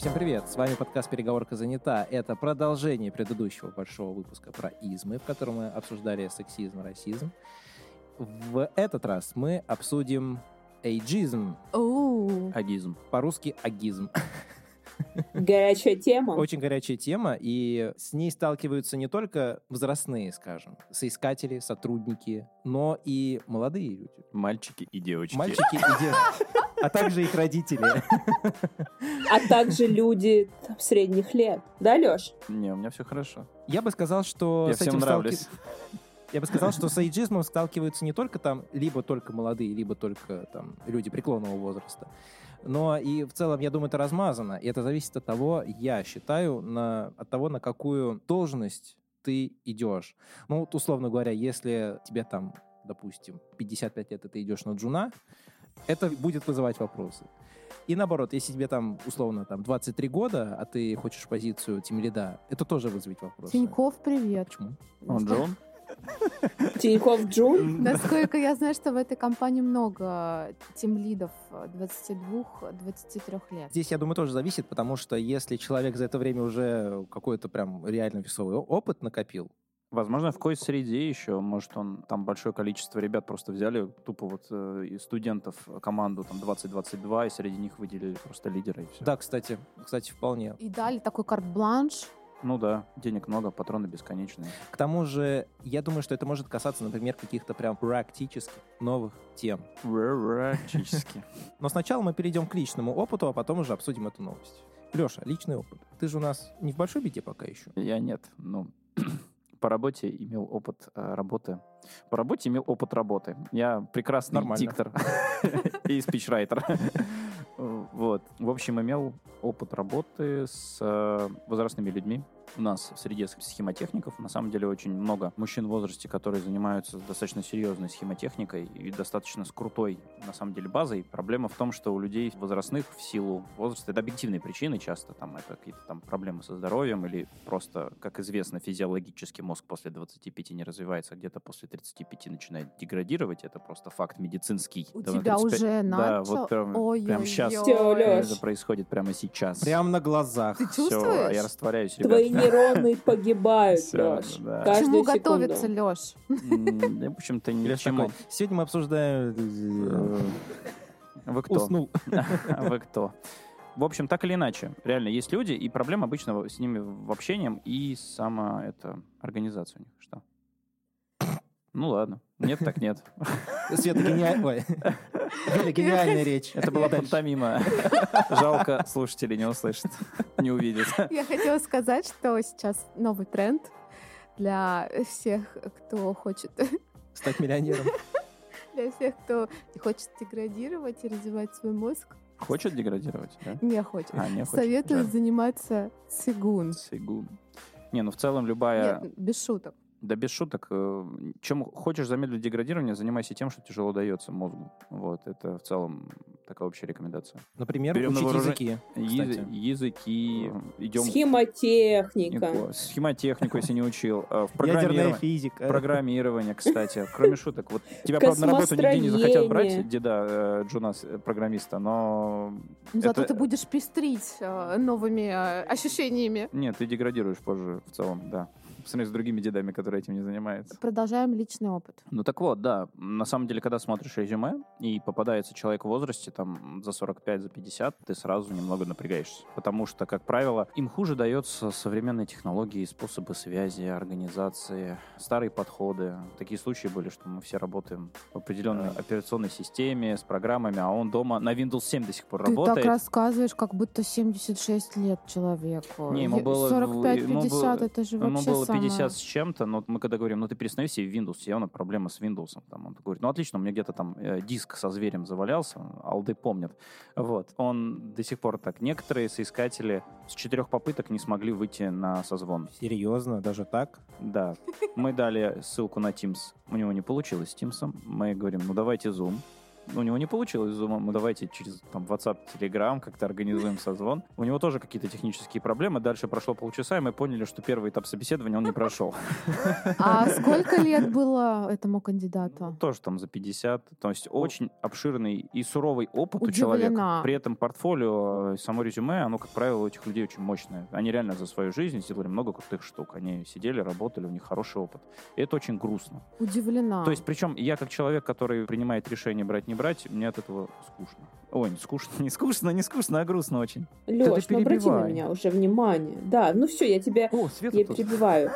Всем привет! С вами подкаст «Переговорка занята». Это продолжение предыдущего большого выпуска про измы, в котором мы обсуждали сексизм, расизм. В этот раз мы обсудим эйджизм, Оу. Агизм. по-русски агизм. Горячая тема. Очень горячая тема, и с ней сталкиваются не только возрастные, скажем, соискатели, сотрудники, но и молодые люди. Мальчики и девочки. Мальчики и девочки, а также их родители. А также люди там, средних лет. Да, Леш? Не, у меня все хорошо. Я бы сказал, что Я всем нравлюсь. сталки- Я бы сказал, что с эйджизмом сталкиваются не только там, либо только молодые, либо только там люди преклонного возраста. Но и в целом, я думаю, это размазано. И это зависит от того, я считаю, на, от того, на какую должность ты идешь. Ну, вот, условно говоря, если тебе там, допустим, 55 лет, и ты идешь на джуна, это будет вызывать вопросы. И наоборот, если тебе там, условно, там 23 года, а ты хочешь позицию тимлида, это тоже вызовет вопросы. Тиньков, привет. Почему? Он Джон? Тиньков Джун? Насколько я знаю, что в этой компании много тимлидов 22-23 лет. Здесь, я думаю, тоже зависит, потому что если человек за это время уже какой-то прям реально весовый опыт накопил, Возможно, в какой-то среде еще, может, он там большое количество ребят просто взяли, тупо вот э, из студентов команду там 20-22, и среди них выделили просто лидера и все. да, кстати, кстати, вполне. И дали такой карт-бланш. Ну да, денег много, патроны бесконечные. К тому же, я думаю, что это может касаться, например, каких-то прям практически новых тем. Практически. Но сначала мы перейдем к личному опыту, а потом уже обсудим эту новость. Леша, личный опыт. Ты же у нас не в большой беде пока еще. Я нет, ну, по работе имел опыт э, работы. По работе имел опыт работы. Я прекрасный Нормально. диктор и спичрайтер. Вот. В общем, имел опыт работы с э, возрастными людьми. У нас в среде схемотехников на самом деле очень много мужчин в возрасте, которые занимаются достаточно серьезной схемотехникой и достаточно с крутой, на самом деле, базой. Проблема в том, что у людей возрастных в силу возраста, это объективные причины часто, там это какие-то там проблемы со здоровьем или просто, как известно, физиологически мозг после 25 не развивается, а где-то после 35 начинает деградировать. Это просто факт медицинский. У Да, тебя 35 уже Да, начал? вот прям, Ой-ой-ой. прям сейчас Лёш. это происходит прямо сейчас. Прям на глазах. Ты Всё, чувствуешь? я растворяюсь, ребят. Твои нейроны погибают, Леш. да. К чему секунду. готовиться, Леш? В общем-то, ни к Леш чему. такой, Сегодня мы обсуждаем... э, Вы кто? Уснул. Вы кто? В общем, так или иначе, реально есть люди, и проблема обычно с ними в общением и сама эта организация у них. Что? Ну ладно. Нет, так нет. Света, гениальная... Ой. Гениальная речь. Это была пантомима. Жалко, слушатели не услышат, не увидят. Я хотела сказать, что сейчас новый тренд для всех, кто хочет Стать миллионером. для всех, кто хочет деградировать и развивать свой мозг, Хочет деградировать, да? не хочет. А, не хочет. Советую Жаль. заниматься цигун. Цигун. Не, ну в целом любая... Нет, без шуток. Да без шуток. э, Чем хочешь замедлить деградирование, занимайся тем, что тяжело дается мозгу. Вот, это в целом такая общая рекомендация. Например, Берем на учить вооружение- языки. Язы- Кстати. языки, идем... Схемотехника. Схемотехнику, если не учил. э, В Ядерная программировании. физика. Программирование, кстати. Кроме шуток. Вот тебя, правда, на работу нигде не захотят брать, деда э, Джуна, с- э, программиста, но... Ну, Зато ты будешь пестрить новыми ощущениями. Нет, ты деградируешь позже в целом, да по сравнению с другими дедами, которые этим не занимаются. Продолжаем личный опыт. Ну так вот, да. На самом деле, когда смотришь резюме и попадается человек в возрасте, там, за 45, за 50, ты сразу немного напрягаешься. Потому что, как правило, им хуже дается современные технологии, способы связи, организации, старые подходы. Такие случаи были, что мы все работаем в определенной да. операционной системе, с программами, а он дома на Windows 7 до сих пор ты работает. Ты так рассказываешь, как будто 76 лет человеку. Не, ему было... 45-50, это же вообще было 50 самое... с чем-то, но мы когда говорим, ну ты перестань себе Windows, явно проблема с Windows. Там. Он говорит, ну отлично, у меня где-то там э, диск со зверем завалялся, алды помнят. Вот. Он до сих пор так. Некоторые соискатели с четырех попыток не смогли выйти на созвон. Серьезно? Даже так? Да. Мы дали ссылку на Teams. У него не получилось с Teams. Мы говорим, ну давайте Zoom у него не получилось. Мы давайте через там, WhatsApp, Telegram как-то организуем созвон. У него тоже какие-то технические проблемы. Дальше прошло полчаса, и мы поняли, что первый этап собеседования он не прошел. А сколько лет было этому кандидату? Тоже там за 50. То есть очень обширный и суровый опыт у человека. При этом портфолио, э, само резюме, оно, как правило, у этих людей очень мощное. Они реально за свою жизнь сделали много крутых штук. Они сидели, работали, у них хороший опыт. И это очень грустно. Удивлена. То есть, причем я как человек, который принимает решение брать, не брать, мне от этого скучно. Ой, не скучно, не скучно, не скучно, а грустно очень. Леш, ну обрати на меня уже внимание. Да, ну все, я тебя О, Света я тут. перебиваю.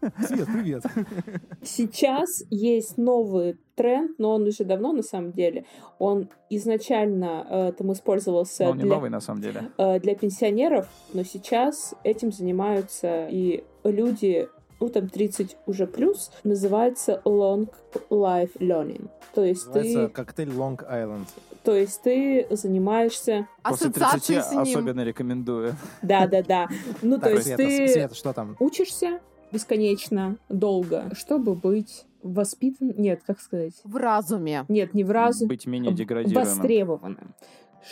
Свет, привет. Сейчас есть новый тренд, но он уже давно на самом деле. Он изначально э, там использовался Но он не для, новый, на самом деле. э, для пенсионеров, но сейчас этим занимаются и люди, ну там 30 уже плюс, называется long life learning. То есть Называется ты, коктейль Long Island. то есть ты занимаешься, После Ассоциации 30 с ним. особенно рекомендую. да-да-да, ну то есть ты Света, что там? учишься бесконечно долго, чтобы быть воспитан, нет, как сказать, В разуме. нет, не в разу, Быть менее деградируемым. востребованным.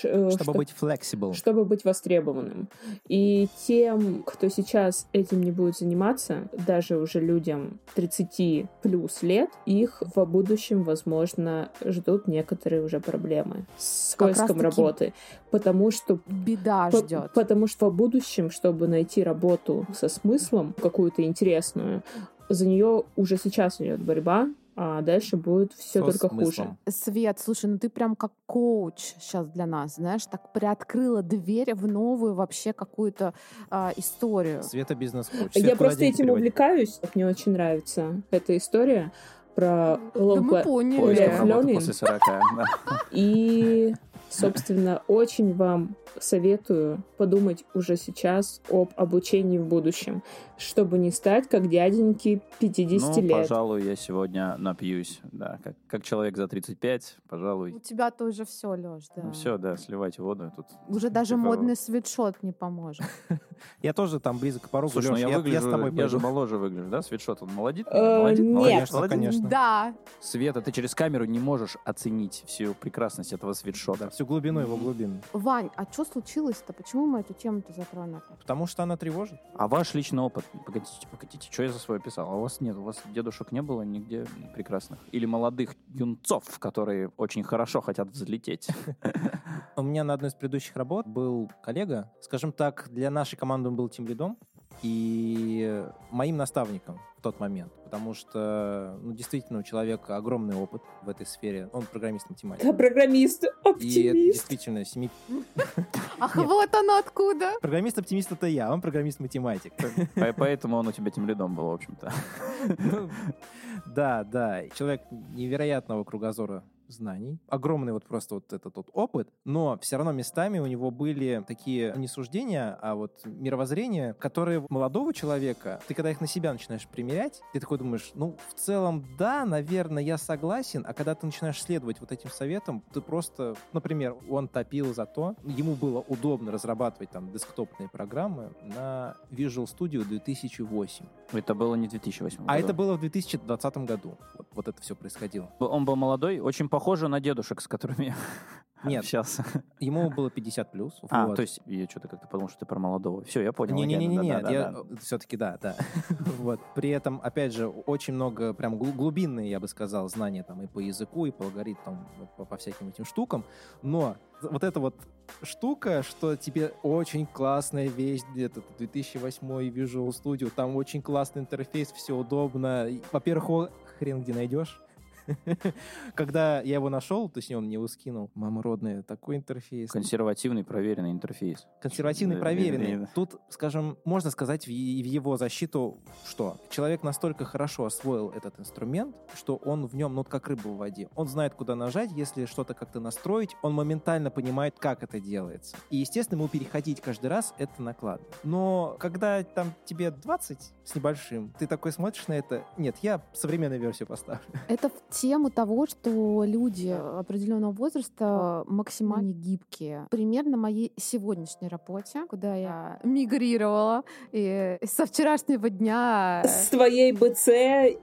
Э, Чтобы что- быть flexible. чтобы быть востребованным. И тем, кто сейчас этим не будет заниматься, даже уже людям 30 плюс лет, их в будущем, возможно, ждут некоторые уже проблемы с Как поиском работы. Потому что Беда по- ждет. Потому что в будущем, чтобы найти работу со смыслом, какую-то интересную, за нее уже сейчас идет борьба, а дальше будет все Со только хуже. смыслом. Свет, слушай, ну ты прям как коуч сейчас для нас, знаешь, так приоткрыла дверь в новую вообще какую-то а, историю. Света бизнес-коуч. Я просто этим переводить? увлекаюсь. Мне очень нравится эта история про Да long мы li- поняли. После 40. да. И, собственно, очень вам советую подумать уже сейчас об обучении в будущем, чтобы не стать как дяденьки 50 Ну, лет. пожалуй, я сегодня напьюсь. Да, как, как человек за 35, У пожалуй. тебя тоже все, Леш, да. Ну все, да, сливайте воду. Тут, Уже даже типа, модный свитшот не поможет. Я тоже там близок к порогу. Слушай, ну я, я, выгляжу, я с тобой я же моложе выгляжу, да? Свитшот, он молодит? Э, молодит? нет. Конечно. Да. Света, ты через камеру не можешь оценить всю прекрасность этого свитшота. Всю глубину его глубин. Вань, а что случилось-то? Почему мы эту тему-то затронули? Потому что она тревожит. А ваш личный опыт? Погодите, погодите, что я за свое писал? А у вас нет, у вас дедушек не было нигде прекрасных? Или молодых юнцов, которые очень хорошо хотят взлететь? У меня на одной из предыдущих работ был коллега, скажем так, для нашей команды он был тем лидом и моим наставником в тот момент, потому что, ну, действительно, у человека огромный опыт в этой сфере. Он программист-математик. Да, программист, И это оптимист. действительно семи... Ах, вот оно откуда. Программист-оптимист это я, он программист-математик. По- Поэтому он у тебя тем лидом был, в общем-то. Ну, Да, да. Человек невероятного кругозора знаний. Огромный вот просто вот этот вот опыт, но все равно местами у него были такие не суждения, а вот мировоззрения, которые молодого человека, ты когда их на себя начинаешь примерять, ты такой думаешь, ну, в целом, да, наверное, я согласен, а когда ты начинаешь следовать вот этим советам, ты просто, например, он топил за то, ему было удобно разрабатывать там десктопные программы на Visual Studio 2008. Это было не в 2008 А году. это было в 2020 году. Вот, вот это все происходило. Он был молодой, очень похоже на дедушек, с которыми я Нет, общался. ему было 50 плюс. А, вот. то есть я что-то как-то подумал, что ты про молодого. Все, я понял. Не-не-не, нет, я да-да-да-да. все-таки да, да. вот. При этом, опять же, очень много прям глу- глубинные, я бы сказал, знания там и по языку, и по алгоритмам, по, по всяким этим штукам. Но вот эта вот штука, что тебе очень классная вещь, где-то 2008 Visual Studio, там очень классный интерфейс, все удобно. Во-первых, хрен где найдешь. Когда я его нашел, точнее, он мне его скинул, мама родная, такой интерфейс. Консервативный, проверенный интерфейс. Консервативный, проверенный. Тут, скажем, можно сказать в, его защиту, что человек настолько хорошо освоил этот инструмент, что он в нем, ну, как рыба в воде. Он знает, куда нажать, если что-то как-то настроить, он моментально понимает, как это делается. И, естественно, ему переходить каждый раз это накладно. Но когда там тебе 20 с небольшим, ты такой смотришь на это, нет, я современную версию поставлю. Это в тему того, что люди определенного возраста максимально гибкие. Пример на моей сегодняшней работе, куда я мигрировала, и со вчерашнего дня... С твоей БЦ,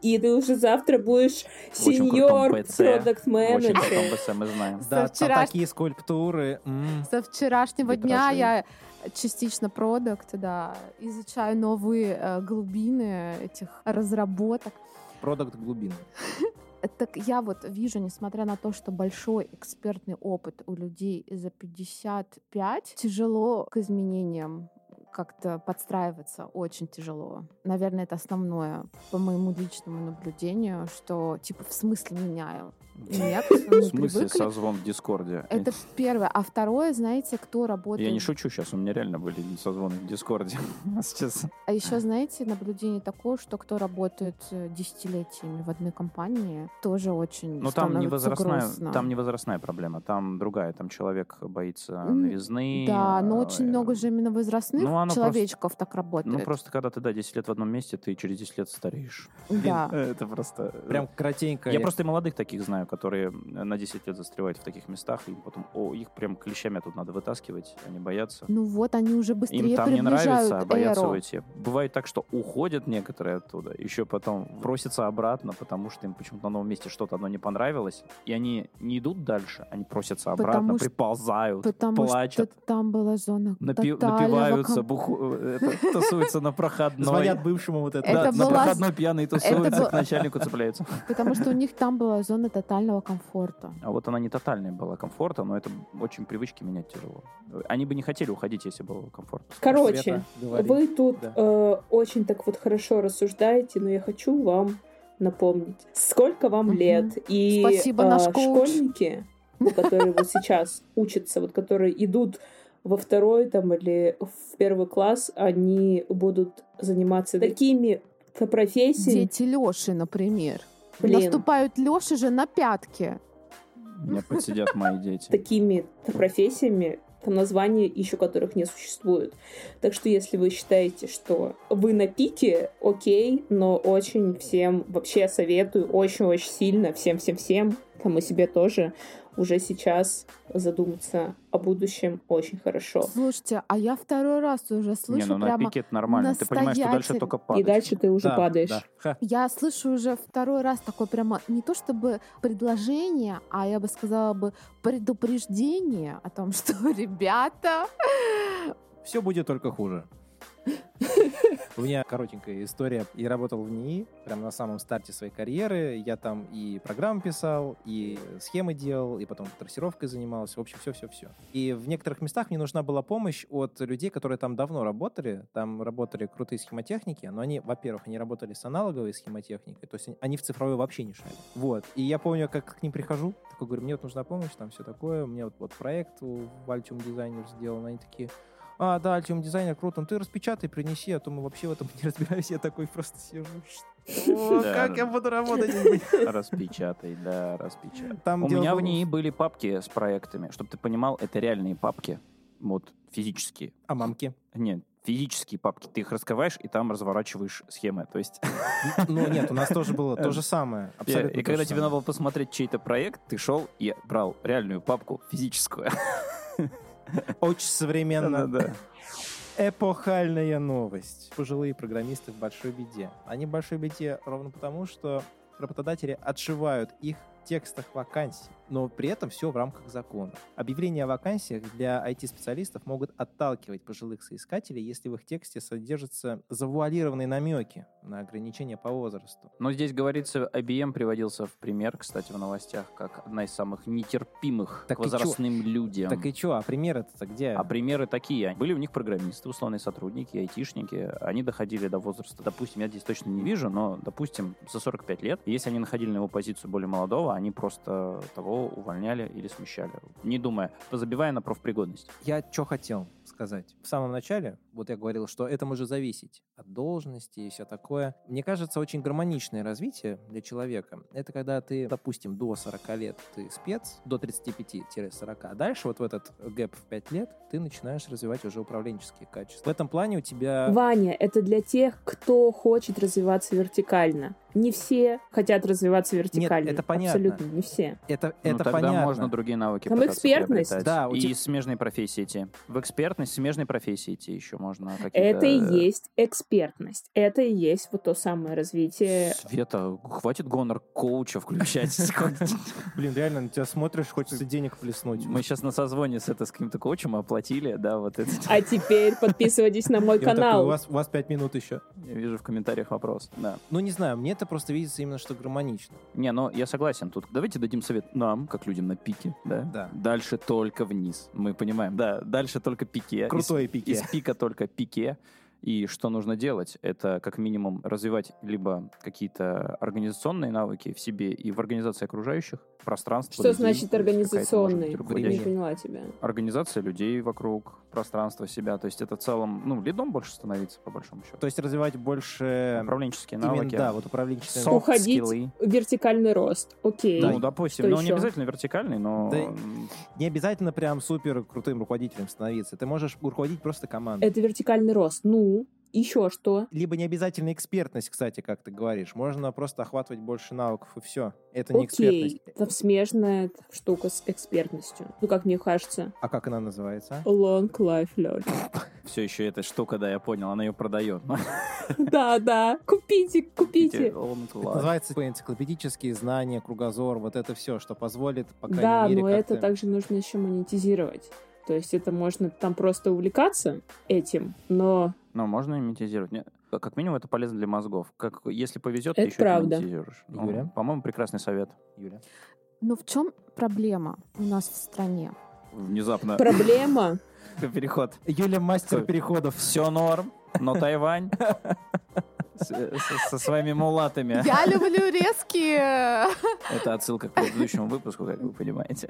и ты уже завтра будешь сеньор продукт В очень менеджер БЦ мы знаем. Да, там вчераш- такие скульптуры. м. Со вчерашнего дня я частично продукт, да, изучаю новые э, глубины этих разработок. Продукт глубины. Так я вот вижу, несмотря на то, что большой экспертный опыт у людей за 55, тяжело к изменениям как-то подстраиваться очень тяжело. Наверное, это основное по моему личному наблюдению, что типа в смысле меняю. Нет, В мы смысле привыкли. созвон в Дискорде? Это первое. А второе, знаете, кто работает... Я не шучу сейчас, у меня реально были созвоны в Дискорде. Сейчас А еще, знаете, наблюдение такое, что кто работает э, десятилетиями в одной компании, тоже очень Ну, там не, возрастная, грустно. там не возрастная проблема, там другая. Там человек боится новизны. Да, но э, очень много же именно возрастных ну, человечков так работает. Ну, просто когда ты, да, 10 лет в одном месте, ты через 10 лет стареешь. Да. Это просто... Прям коротенько. Я просто и молодых таких знаю, которые на 10 лет застревают в таких местах, и потом, о, их прям клещами тут надо вытаскивать, они боятся. Ну вот, они уже быстрее Им там не нравится, а боятся эру. уйти. Бывает так, что уходят некоторые оттуда, еще потом просятся обратно, потому что им почему-то на новом месте что-то одно не понравилось, и они не идут дальше, они просятся обратно, Потому приползают, Потому плачут. что там была зона напи- напиваются, буху- это, тусуются на проходной. Звонят бывшему вот это. Да, Это на была- проходной пьяный тусуются, была- к начальнику цепляются. Потому что у них там была зона тотального комфорта. А вот она не тотальная была комфорта, но это очень привычки менять тяжело. Они бы не хотели уходить, если было комфортно. Короче. Вы тут Да. э, очень так вот хорошо рассуждаете, но я хочу вам напомнить, сколько вам Мгм. лет. И Спасибо, э, наш коуч. школьники, которые вот сейчас учатся, вот которые идут во второй там или в первый класс, они будут заниматься такими профессиями. Дети Лёши, например. Блин. Наступают Лёши же на пятки. Меня подсидят мои дети. такими профессиями, там названия еще которых не существует. Так что если вы считаете, что вы на пике, окей, но очень всем вообще советую, очень-очень сильно, всем-всем-всем, там и себе тоже, уже сейчас задуматься о будущем очень хорошо. Слушайте, а я второй раз уже слышу не, ну на прямо... пике это нормально. Ты понимаешь, что дальше настоятель- только И падать. дальше ты уже Да, падаешь. да. Ха. Я слышу уже второй раз такое прямо не то чтобы предложение, а я бы сказала бы предупреждение о том, что, ребята, Все будет только хуже. У меня коротенькая история. Я работал в НИИ, прямо на самом старте своей карьеры. Я там и программы писал, и схемы делал, и потом трассировкой занимался. В общем, все-все-все. И в некоторых местах мне нужна была помощь от людей, которые там давно работали. Там работали крутые схемотехники, но они, во-первых, они работали с аналоговой схемотехникой, то есть они- в цифровой вообще не шарили. Вот. И я помню, как к ним прихожу, такой говорю, мне вот нужна помощь, там все такое, у меня вот, вот проект в Altium Designer сделан, они такие, а, да, Altium дизайнер, круто. Ну ты распечатай, принеси, а то мы вообще в этом не разбираемся. Я такой просто сижу. Что? Как я буду работать? Распечатай, да, распечатай. У меня в ней были папки с проектами. Чтобы ты понимал, это реальные папки. Вот, физические. А мамки? Нет, физические папки. Ты их раскрываешь, и там разворачиваешь схемы. То есть, Ну нет, у нас тоже было то же самое. Абсолютно и когда тебе надо было посмотреть чей-то проект, ты шел и брал реальную папку физическую. Очень современно. Да-да-да. Эпохальная новость. Пожилые программисты в большой беде. Они в большой беде ровно потому, что работодатели отшивают их в текстах вакансий, но при этом все в рамках закона. Объявления о вакансиях для IT-специалистов могут отталкивать пожилых соискателей, если в их тексте содержатся завуалированные намеки на ограничения по возрасту. Но здесь говорится, IBM приводился в пример, кстати, в новостях, как одна из самых нетерпимых Так к возрастным людям. Так и что, а примеры-то где? А примеры такие. Были у них программисты, условные сотрудники, айтишники. Они доходили до возраста, допустим, я здесь точно не вижу, но, допустим, за 45 лет. Если они находили на его позицию более молодого, они просто того увольняли или смещали. Не думая, забивая на профпригодность. Я что хотел сказать. В самом начале, вот я говорил, что это может зависеть от должности и все такое. Мне кажется, очень гармоничное развитие для человека. Это когда ты, допустим, до 40 лет ты спец, до 35-40, а дальше вот в этот гэп в 5 лет ты начинаешь развивать уже управленческие качества. В этом плане у тебя... Ваня, это для тех, кто хочет развиваться вертикально. Не все хотят развиваться вертикально. это понятно. Абсолютно не все. Это, Ну, это тогда понятно. можно другие навыки Там экспертность. Да, у и смежные профессии идти. В экспертность смежной профессии идти еще можно какие-то... Это и есть экспертность. Это и есть вот то самое развитие. Света, хватит гонор коуча включать. Блин, реально, на тебя смотришь, хочется денег плеснуть. Мы сейчас на созвоне с, это, с каким-то коучем оплатили, да, вот это. А теперь подписывайтесь на мой такой, у канал. вас, у вас пять минут еще. Я вижу в комментариях вопрос. Да. Ну, не знаю, мне это просто видится именно, что гармонично. Не, ну я согласен. Тут давайте дадим совет нам, как людям на пике, да? Да. Дальше только вниз. Мы понимаем, да, дальше только пике. Крутой Из- пике. Из пика только пике. И что нужно делать? Это как минимум развивать либо какие-то организационные навыки в себе и в организации окружающих, пространство. Что людей, значит быть, организационный? Не поняла тебя. Организация людей вокруг, пространство себя. То есть это в целом, ну, лидом больше становиться, по большому счету. То есть развивать больше... Управленческие именно, навыки. да, вот управленческие Soft Уходить скиллы. Вертикальный рост. Окей. Ну, допустим, Что ну, не обязательно вертикальный, но... Да Не обязательно прям супер крутым руководителем становиться. Ты можешь руководить просто командой. Это вертикальный рост. Ну, еще что? Либо не обязательно экспертность, кстати, как ты говоришь. Можно просто охватывать больше навыков, и все. Это не Окей. экспертность. Там смежная штука с экспертностью. Ну, как мне кажется. А как она называется? Long life learning. Все еще эта штука, да, я понял, она ее продает. Да, да. Купите, купите. Это называется энциклопедические знания, кругозор, вот это все, что позволит, по крайней Да, мере, но это также нужно еще монетизировать. То есть это можно там просто увлекаться этим, но Но можно имитизировать. Не, Как минимум, это полезно для мозгов. Как, если повезет, Это ты еще правда. это монетизируешь. Ну, Юля? По-моему, прекрасный совет. Юля. Но в чем проблема у нас в стране? Внезапно проблема... переход. Юля мастер переходов. Все норм, но Тайвань с- со своими мулатами. Я люблю резкие, Это отсылка к предыдущему выпуску, как вы понимаете.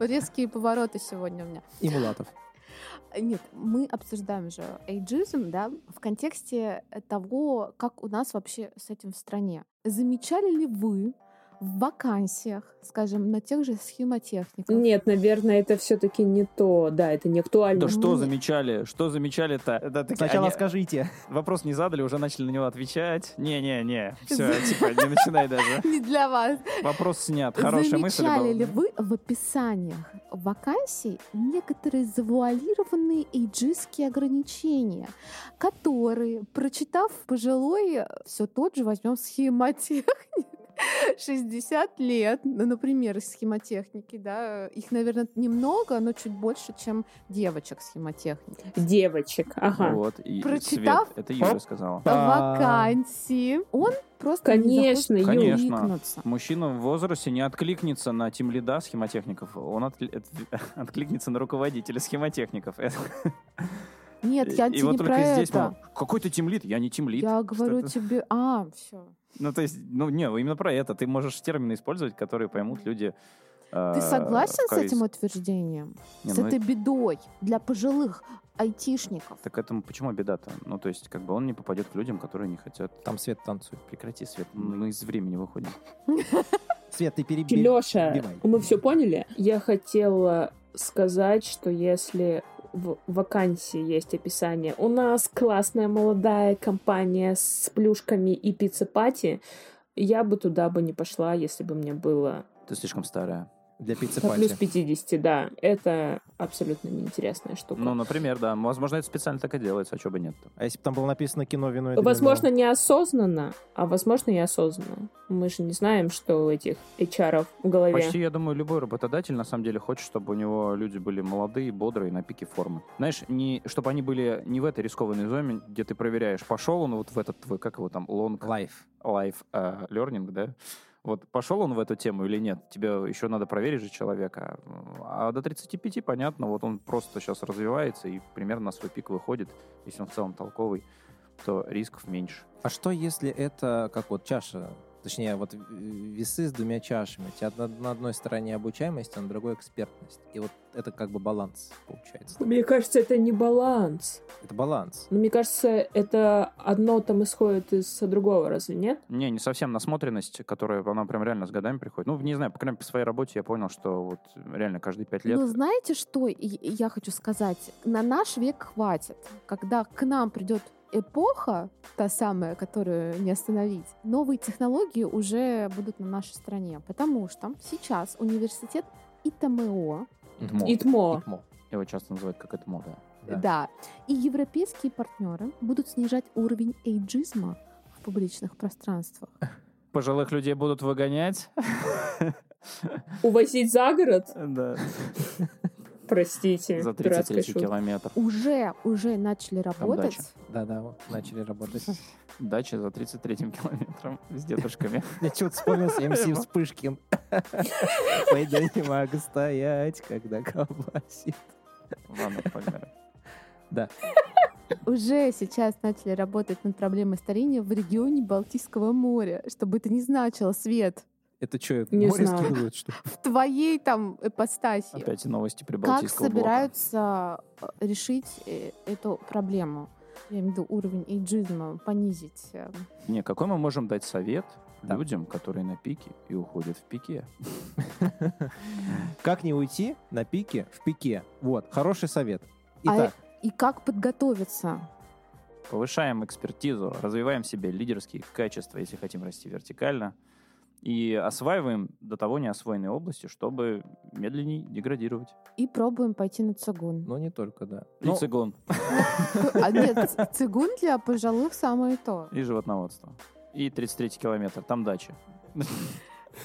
резкие повороты сегодня у меня. И Мулатов. Нет, мы обсуждаем же эйджизм, да, в контексте того, как у нас вообще с этим в стране. Замечали ли вы в вакансиях, скажем, на тех же схемотехниках? Нет, наверное, это все-таки не то. Да, это не актуально. Да что Нет. замечали? Что замечали-то? Это такие- Сначала они скажите. Вопрос не задали, уже начали на него отвечать. Не-не-не, все, типа, не начинай даже. Не для вас. Вопрос снят. Хорошая мысль Замечали была. ли вы в описаниях вакансий некоторые завуалированные эйджистские ограничения, которые, прочитав пожилой, все тот же возьмем схемотехник, 60 лет, ну, например, из схемотехники, да, их, наверное, немного, но чуть больше, чем девочек схемотехники. Девочек. Ага. Вот, и Прочитав- Свет, это Юля сказала. А. Вакансии. Он просто Конечно, не захочет Юль. откликнуться. Мужчина в возрасте не откликнется на тимлида схемотехников, он от- откликнется на руководителя схемотехников. Это- Нет, я И тебе вот не только про здесь это. мы, Какой ты тимлид? Я не тимлид. Я говорю Что-то- тебе... А, все. Ну, то есть, ну, не, именно про это. Ты можешь термины использовать, которые поймут люди. Ты согласен с этим утверждением? Не, с ну, этой бедой для пожилых айтишников? Так этому почему беда-то? Ну, то есть, как бы он не попадет к людям, которые не хотят. Там Свет танцует. Прекрати, Свет, мы из времени выходим. Свет, ты перебил. Леша, мы все поняли? Я хотела сказать, что если в вакансии есть описание «У нас классная молодая компания с плюшками и пиццепати», я бы туда бы не пошла, если бы мне было Ты слишком старая. Для пиццы по плюс пати. 50, да. Это абсолютно неинтересная штука. Ну, например, да. Возможно, это специально так и делается, а что бы нет А если бы там было написано кино, вино и? Возможно, неосознанно, а возможно, и осознанно. Мы же не знаем, что у этих HR в голове. Почти, я думаю, любой работодатель на самом деле хочет, чтобы у него люди были молодые, бодрые, на пике формы. Знаешь, не, чтобы они были не в этой рискованной зоне, где ты проверяешь, пошел он вот в этот твой, как его там, long life. life э, learning, да? Вот пошел он в эту тему или нет? Тебе еще надо проверить же человека. А до 35, понятно, вот он просто сейчас развивается и примерно на свой пик выходит. Если он в целом толковый, то рисков меньше. А что, если это как вот чаша, точнее, вот весы с двумя чашами? У тебя на, одной стороне обучаемость, а на другой экспертность. И вот это как бы баланс получается. Мне кажется, это не баланс. Это баланс. Но мне кажется, это одно там исходит из другого, разве нет? Не, не совсем насмотренность, которая, она прям реально с годами приходит. Ну, не знаю, по крайней мере, по своей работе я понял, что вот реально каждые пять лет... Ну, знаете, что я хочу сказать? На наш век хватит, когда к нам придет эпоха, та самая, которую не остановить, новые технологии уже будут на нашей стране, потому что сейчас университет ИТМО, Итмо. ИТМО. Итмо. Его часто называют как это мода. Да. да. и европейские партнеры будут снижать уровень эйджизма в публичных пространствах. Пожилых людей будут выгонять. Увозить за город? Да. Простите, За дурацкая 33 шутка. километр. Уже, уже начали работать. Да-да, вот, начали работать. Дача за 33 километром с дедушками. Я что-то вспомнился МС Вспышкин. Пойду не могу стоять, когда колбасит. Ладно, погнали. Да. Уже сейчас начали работать над проблемой старения в регионе Балтийского моря. Чтобы это не значило, Свет, Это что, Не море знаю. скидывают, что в твоей там ипостаси. Опять новости Как Прибалтийского блока. собираются э, решить э, эту проблему? Я имею в виду уровень эйджизма понизить. э. Не, какой мы можем дать совет Да. людям, которые на пике и уходят в пике? Как не уйти на пике в пике? Вот, хороший совет. А Итак, И как подготовиться? Повышаем экспертизу, развиваем в себе лидерские качества, если хотим расти вертикально, и осваиваем до того неосвоенные области, чтобы медленней деградировать. И пробуем пойти на цигун. но не только, да. И Ну, цигун, А нет, цигун для пожилых самое то. и животноводство. И 33 километр, там дача.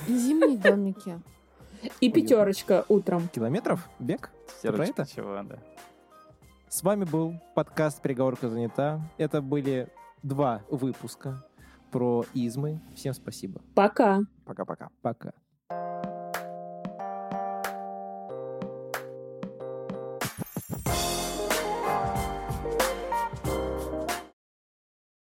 И зимние домики. И пятерочка утром. Километров? Бег? Про это? чего, да. С вами был подкаст «Переговорка занята». Это были два выпуска про измы. Всем спасибо. Пока. Пока-пока. Пока.